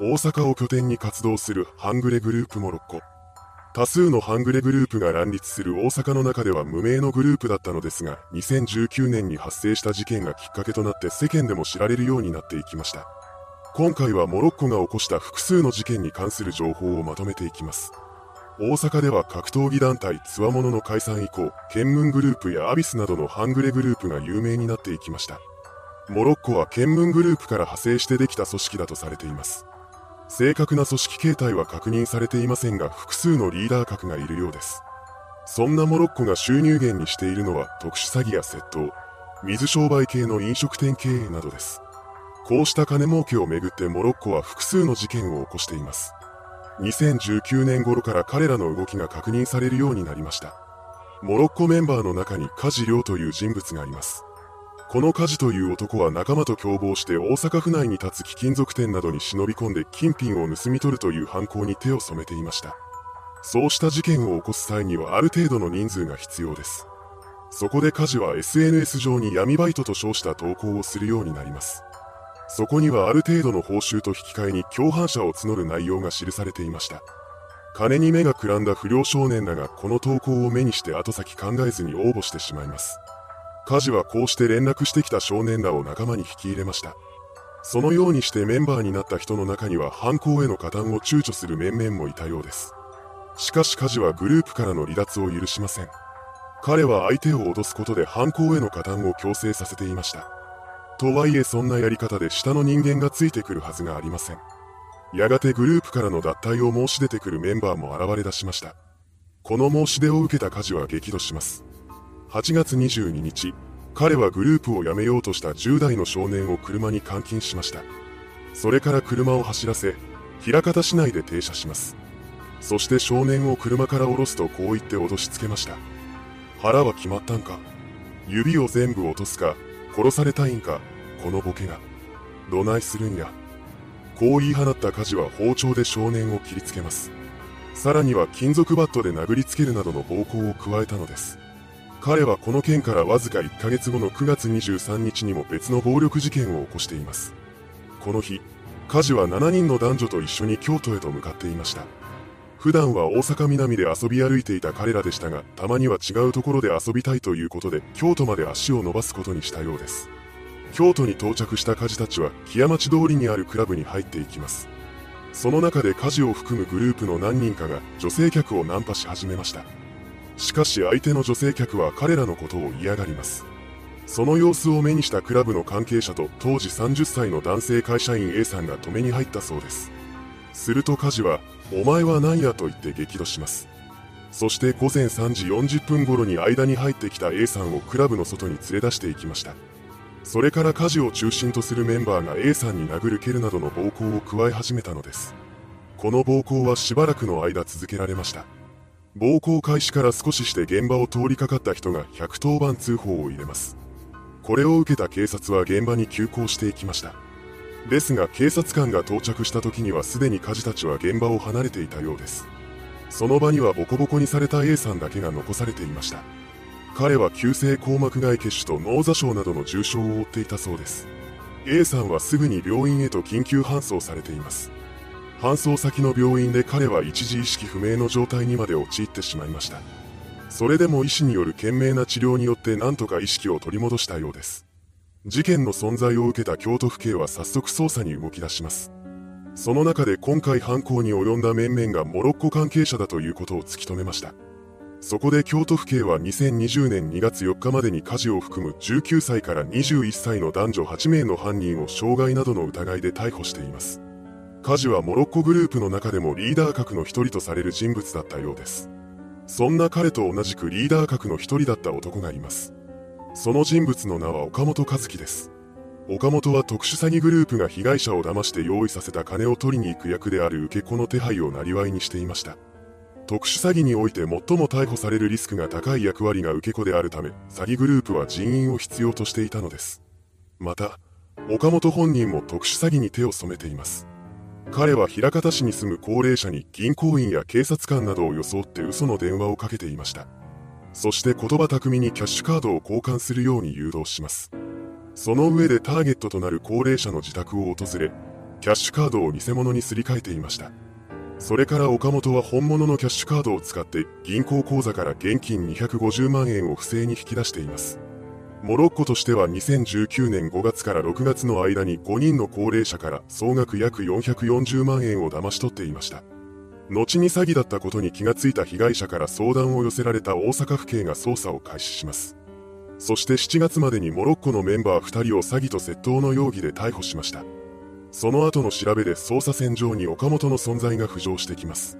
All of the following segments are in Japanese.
大阪を拠点に活動する半グレグループモロッコ。多数の半グレグループが乱立する大阪の中では無名のグループだったのですが、2019年に発生した事件がきっかけとなって世間でも知られるようになっていきました。今回はモロッコが起こした複数の事件に関する情報をまとめていきます。大阪では格闘技団体つわものの解散以降、ケンムングループやアビスなどの半グレグループが有名になっていきました。モロッコはケンムングループから派生してできた組織だとされています。正確な組織形態は確認されていませんが複数のリーダー格がいるようです。そんなモロッコが収入源にしているのは特殊詐欺や窃盗、水商売系の飲食店経営などです。こうした金儲けをめぐってモロッコは複数の事件を起こしています。2019年頃から彼らの動きが確認されるようになりました。モロッコメンバーの中に梶亮という人物がいます。この火事という男は仲間と共謀して大阪府内に立つ貴金属店などに忍び込んで金品を盗み取るという犯行に手を染めていました。そうした事件を起こす際にはある程度の人数が必要です。そこで火事は SNS 上に闇バイトと称した投稿をするようになります。そこにはある程度の報酬と引き換えに共犯者を募る内容が記されていました。金に目がくらんだ不良少年らがこの投稿を目にして後先考えずに応募してしまいます。カジはこうして連絡してきた少年らを仲間に引き入れました。そのようにしてメンバーになった人の中には犯行への加担を躊躇する面々もいたようです。しかしカジはグループからの離脱を許しません。彼は相手を脅すことで犯行への加担を強制させていました。とはいえそんなやり方で下の人間がついてくるはずがありません。やがてグループからの脱退を申し出てくるメンバーも現れ出しました。この申し出を受けたカジは激怒します。8月22日、彼はグループを辞めようとした10代の少年を車に監禁しました。それから車を走らせ、枚方市内で停車します。そして少年を車から降ろすとこう言って脅しつけました。腹は決まったんか？指を全部落とすか、殺されたいんか、このボケが。どないするんや？こう言い放った火事は包丁で少年を切りつけます。さらには金属バットで殴りつけるなどの暴行を加えたのです。彼はこの件からわずか1ヶ月後の9月23日にも別の暴力事件を起こしています。この日、カジは7人の男女と一緒に京都へと向かっていました。普段は大阪南で遊び歩いていた彼らでしたが、たまには違うところで遊びたいということで、京都まで足を伸ばすことにしたようです。京都に到着したカジたちは、木屋町通りにあるクラブに入っていきます。その中でカジを含むグループの何人かが女性客をナンパし始めました。しかし相手の女性客は彼らのことを嫌がります。その様子を目にしたクラブの関係者と当時30歳の男性会社員 A さんが止めに入ったそうです。するとカジは、お前は何やと言って激怒します。そして午前3時40分頃に間に入ってきた A さんをクラブの外に連れ出していきました。それから家事を中心とするメンバーが A さんに殴る蹴るなどの暴行を加え始めたのです。この暴行はしばらくの間続けられました。暴行開始から少しして現場を通りかかった人が110番通報を入れます。これを受けた警察は現場に急行していきました。ですが警察官が到着した時にはすでに家事たちは現場を離れていたようです。その場にはボコボコにされた A さんだけが残されていました。彼は急性硬膜外血腫と脳挫傷などの重傷を負っていたそうです。A さんはすぐに病院へと緊急搬送されています。搬送先の病院で彼は一時意識不明の状態にまで陥ってしまいました。それでも医師による懸命な治療によって何とか意識を取り戻したようです。事件の存在を受けた京都府警は早速捜査に動き出します。その中で今回犯行に及んだ面々がモロッコ関係者だということを突き止めました。そこで京都府警は2020年2月4日までに火事を含む19歳から21歳の男女8名の犯人を傷害などの疑いで逮捕しています。カジはモロッコグループの中でもリーダー格の一人とされる人物だったようです。そんな彼と同じくリーダー格の一人だった男がいます。その人物の名は岡本和樹です。岡本は特殊詐欺グループが被害者を騙して用意させた金を取りに行く役である受け子の手配を生りにしていました。特殊詐欺において最も逮捕されるリスクが高い役割が受け子であるため、詐欺グループは人員を必要としていたのです。また、岡本本人も特殊詐欺に手を染めています。彼は枚方市に住む高齢者に銀行員や警察官などを装って嘘の電話をかけていました。そして言葉巧みにキャッシュカードを交換するように誘導します。その上でターゲットとなる高齢者の自宅を訪れ、キャッシュカードを偽物にすり替えていました。それから岡本は本物のキャッシュカードを使って銀行口座から現金250万円を不正に引き出しています。モロッコとしては2019年5月から6月の間に5人の高齢者から総額約440万円を騙し取っていました。後に詐欺だったことに気がついた被害者から相談を寄せられた大阪府警が捜査を開始します。そして7月までにモロッコのメンバー2人を詐欺と窃盗の容疑で逮捕しました。その後の調べで捜査線上に岡本の存在が浮上してきます。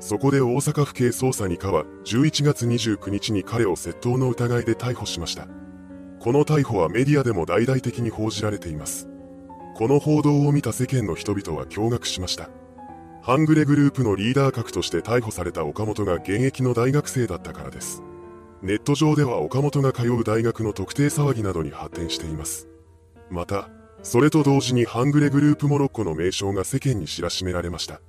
そこで大阪府警捜査2課は11月29日に彼を窃盗の疑いで逮捕しました。この逮捕はメディアでも大々的に報じられています。この報道を見た世間の人々は驚愕しました。ハングレグループのリーダー格として逮捕された岡本が現役の大学生だったからです。ネット上では岡本が通う大学の特定騒ぎなどに発展しています。また、それと同時にハングレグループモロッコの名称が世間に知らしめられました。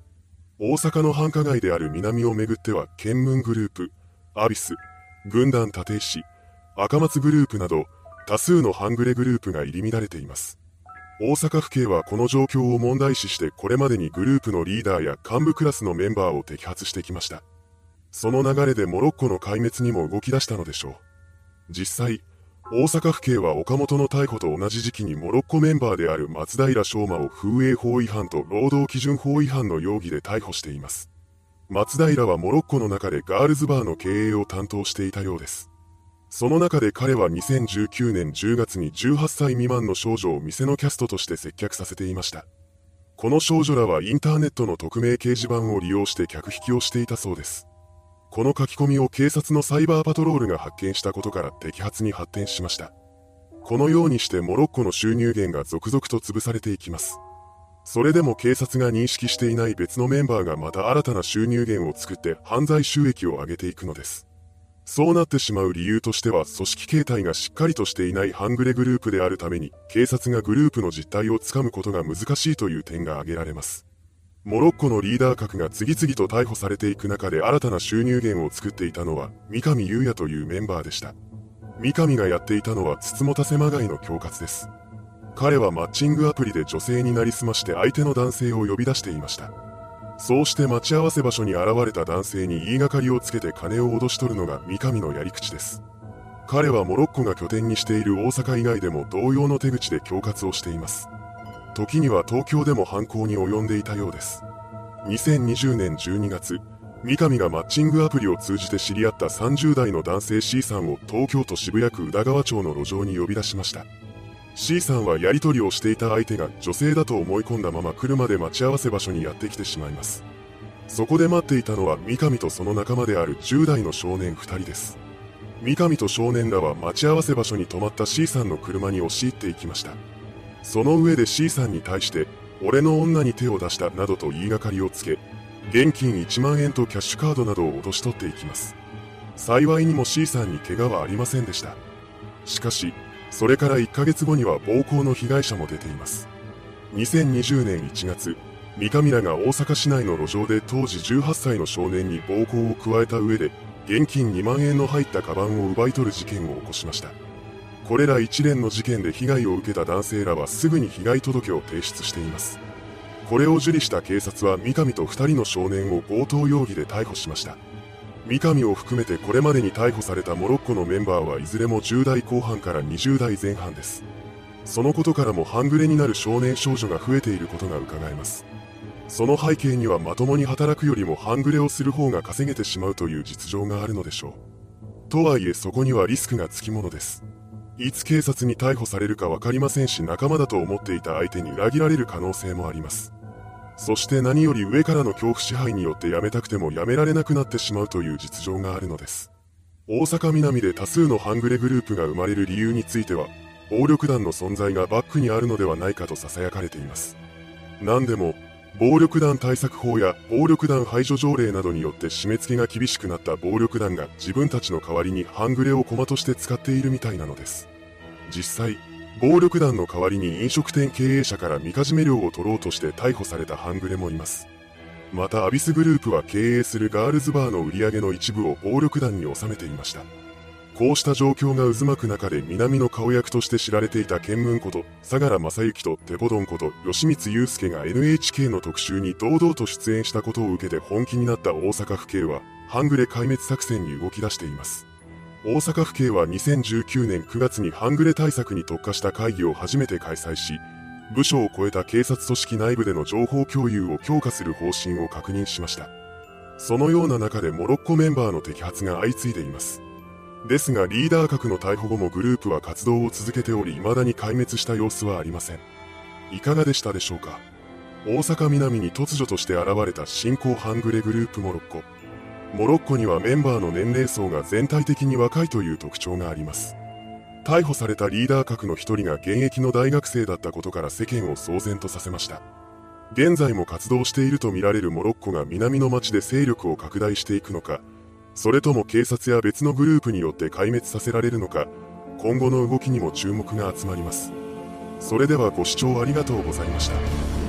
大阪の繁華街である南をめぐっては、県ムングループ、アビス、軍団立石、赤松グループなど、多数のハングレグループが入り乱れています。大阪府警はこの状況を問題視してこれまでにグループのリーダーや幹部クラスのメンバーを摘発してきました。その流れでモロッコの壊滅にも動き出したのでしょう。実際、大阪府警は岡本の逮捕と同じ時期にモロッコメンバーである松平昌馬を風営法違反と労働基準法違反の容疑で逮捕しています。松平はモロッコの中でガールズバーの経営を担当していたようです。その中で彼は2019年10月に18歳未満の少女を店のキャストとして接客させていました。この少女らはインターネットの匿名掲示板を利用して客引きをしていたそうです。この書き込みを警察のサイバーパトロールが発見したことから摘発に発展しました。このようにしてモロッコの収入源が続々と潰されていきます。それでも警察が認識していない別のメンバーがまた新たな収入源を作って犯罪収益を上げていくのです。そうなってしまう理由としては組織形態がしっかりとしていないハングレグループであるために警察がグループの実態をつかむことが難しいという点が挙げられます。モロッコのリーダー格が次々と逮捕されていく中で新たな収入源を作っていたのは三上優也というメンバーでした。三上がやっていたのはつつもたせまがいの恐喝です。彼はマッチングアプリで女性になりすまして相手の男性を呼び出していました。そうして待ち合わせ場所に現れた男性に言いがかりをつけて金を脅し取るのが三上のやり口です。彼はモロッコが拠点にしている大阪以外でも同様の手口で恐喝をしています。時には東京でも犯行に及んでいたようです。2020年12月、三上がマッチングアプリを通じて知り合った30代の男性 C さんを東京都渋谷区宇田川町の路上に呼び出しました。C さんはやり取りをしていた相手が女性だと思い込んだまま車で待ち合わせ場所にやってきてしまいます。そこで待っていたのは三上とその仲間である10代の少年2人です。三上と少年らは待ち合わせ場所に止まった C さんの車に押し入っていきました。その上で C さんに対して、俺の女に手を出したなどと言いがかりをつけ、現金1万円とキャッシュカードなどを脅し取っていきます。幸いにも C さんに怪我はありませんでした。しかし、それから1ヶ月後には暴行の被害者も出ています。2020年1月、三上らが大阪市内の路上で当時18歳の少年に暴行を加えた上で、現金2万円の入ったカバンを奪い取る事件を起こしました。これら一連の事件で被害を受けた男性らはすぐに被害届を提出しています。これを受理した警察は三上と2人の少年を強盗容疑で逮捕しました。三上を含めてこれまでに逮捕されたモロッコのメンバーはいずれも10代後半から20代前半です。そのことからも半グレになる少年少女が増えていることが伺えます。その背景にはまともに働くよりも半グレをする方が稼げてしまうという実情があるのでしょう。とはいえそこにはリスクがつきものです。いつ警察に逮捕されるか分かりませんし仲間だと思っていた相手に裏切られる可能性もあります。そして何より上からの恐怖支配によってやめたくてもやめられなくなってしまうという実情があるのです。大阪南で多数の半グレグループが生まれる理由については、暴力団の存在がバックにあるのではないかと囁かれています。何でも、暴力団対策法や暴力団排除条例などによって締め付けが厳しくなった暴力団が自分たちの代わりに半グレを駒として使っているみたいなのです。実際、暴力団の代わりに飲食店経営者からみかじめ料を取ろうとして逮捕された半グレもいます。またアビスグループは経営するガールズバーの売り上げの一部を暴力団に収めていました。こうした状況が渦巻く中で南の顔役として知られていたケンムンこと相良正幸とテポドンこと吉光祐介が NHK の特集に堂々と出演したことを受けて本気になった大阪府警は半グレ壊滅作戦に動き出しています大阪府警は2019年9月に半グレ対策に特化した会議を初めて開催し部署を超えた警察組織内部での情報共有を強化する方針を確認しました。そのような中でモロッコメンバーの摘発が相次いでいます。ですがリーダー格の逮捕後もグループは活動を続けており未だに壊滅した様子はありません。いかがでしたでしょうか？大阪南に突如として現れた新興ハングレグループモロッコ。モロッコにはメンバーの年齢層が全体的に若いという特徴があります逮捕されたリーダー格の一人が現役の大学生だったことから世間を騒然とさせました現在も活動しているとみられるモロッコが南の町で勢力を拡大していくのかそれとも警察や別のグループによって壊滅させられるのか、今後の動きにも注目が集まります。それではご視聴ありがとうございました。